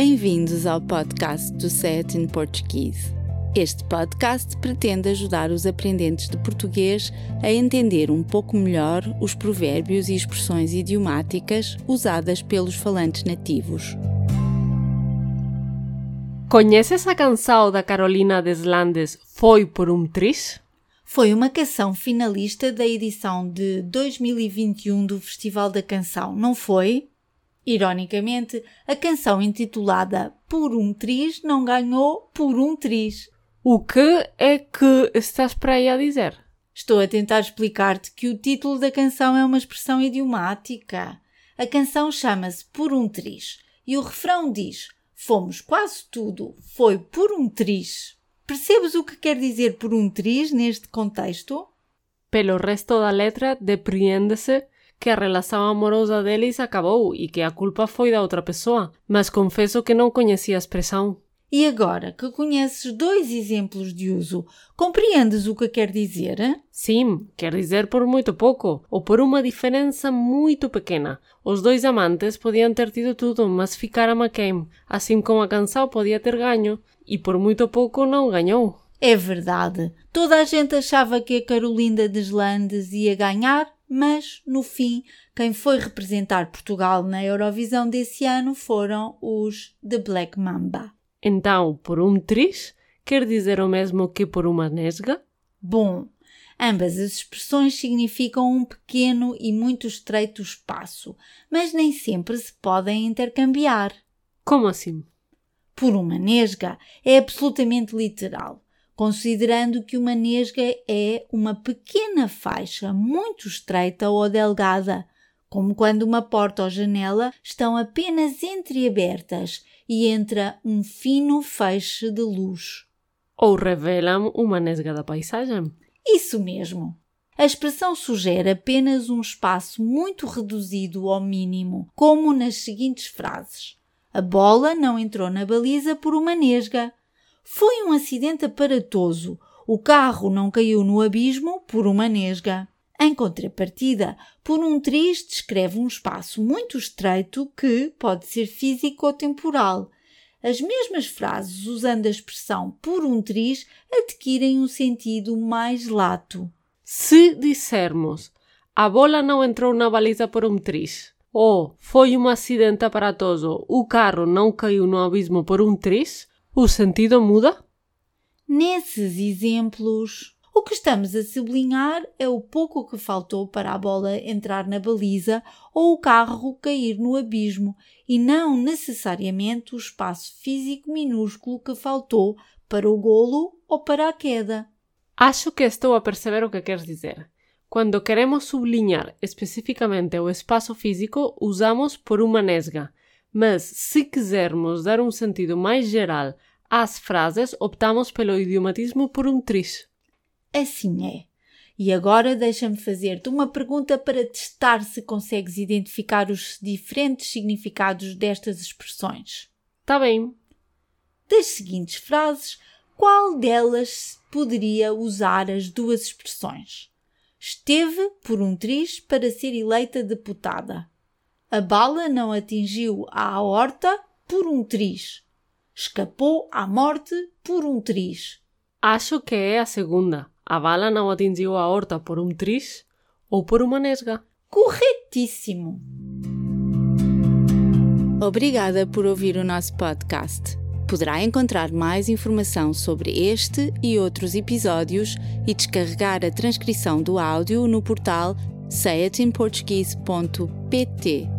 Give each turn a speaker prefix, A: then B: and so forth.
A: Bem-vindos ao podcast do Set in Portuguese. Este podcast pretende ajudar os aprendentes de português a entender um pouco melhor os provérbios e expressões idiomáticas usadas pelos falantes nativos.
B: Conheces a canção da Carolina Deslandes Foi por um Tris?
A: Foi uma canção finalista da edição de 2021 do Festival da Canção, não foi? Ironicamente, a canção intitulada Por um Tris não ganhou por um Tris.
B: O que é que estás para aí a dizer?
A: Estou a tentar explicar-te que o título da canção é uma expressão idiomática. A canção chama-se Por um Tris e o refrão diz: Fomos quase tudo, foi por um tris. Percebes o que quer dizer por um tris neste contexto?
B: Pelo resto da letra, depreende-se que a relação amorosa deles acabou e que a culpa foi da outra pessoa, mas confesso que não conhecia a expressão.
A: E agora que conheces dois exemplos de uso, compreendes o que quer dizer?
B: Sim, quer dizer por muito pouco, ou por uma diferença muito pequena. Os dois amantes podiam ter tido tudo, mas ficaram a quem, assim como a canção podia ter ganho, e por muito pouco não ganhou.
A: É verdade. Toda a gente achava que a Carolinda Deslandes ia ganhar, mas no fim, quem foi representar Portugal na Eurovisão desse ano foram os The Black Mamba.
B: Então, por um tris quer dizer o mesmo que por uma nesga?
A: Bom, ambas as expressões significam um pequeno e muito estreito espaço, mas nem sempre se podem intercambiar.
B: Como assim?
A: Por uma nesga é absolutamente literal, considerando que uma nesga é uma pequena faixa muito estreita ou delgada, como quando uma porta ou janela estão apenas entreabertas e entra um fino feixe de luz.
B: Ou revelam uma nesga da paisagem.
A: Isso mesmo. A expressão sugere apenas um espaço muito reduzido ao mínimo, como nas seguintes frases: A bola não entrou na baliza por uma nesga. Foi um acidente aparatoso. O carro não caiu no abismo por uma nesga. Em contrapartida, por um triz descreve um espaço muito estreito que pode ser físico ou temporal. As mesmas frases usando a expressão por um triz adquirem um sentido mais lato.
B: Se dissermos a bola não entrou na baliza por um triz ou foi um acidente aparatoso, o carro não caiu no abismo por um triz, o sentido muda?
A: Nesses exemplos, o que estamos a sublinhar é o pouco que faltou para a bola entrar na baliza ou o carro cair no abismo, e não necessariamente o espaço físico minúsculo que faltou para o golo ou para a queda.
B: Acho que estou a perceber o que queres dizer. Quando queremos sublinhar especificamente o espaço físico, usamos por uma nesga, mas se quisermos dar um sentido mais geral às frases, optamos pelo idiomatismo por um tris.
A: Assim é. E agora deixa-me fazer-te uma pergunta para testar se consegues identificar os diferentes significados destas expressões.
B: Tá bem.
A: Das seguintes frases, qual delas poderia usar as duas expressões? Esteve por um triz para ser eleita deputada. A bala não atingiu a aorta por um triz. Escapou à morte por um triz.
B: Acho que é a segunda. A bala não atingiu a horta por um tris ou por uma nesga.
A: Corretíssimo! Obrigada por ouvir o nosso podcast. Poderá encontrar mais informação sobre este e outros episódios e descarregar a transcrição do áudio no portal sayatinportuguese.pt.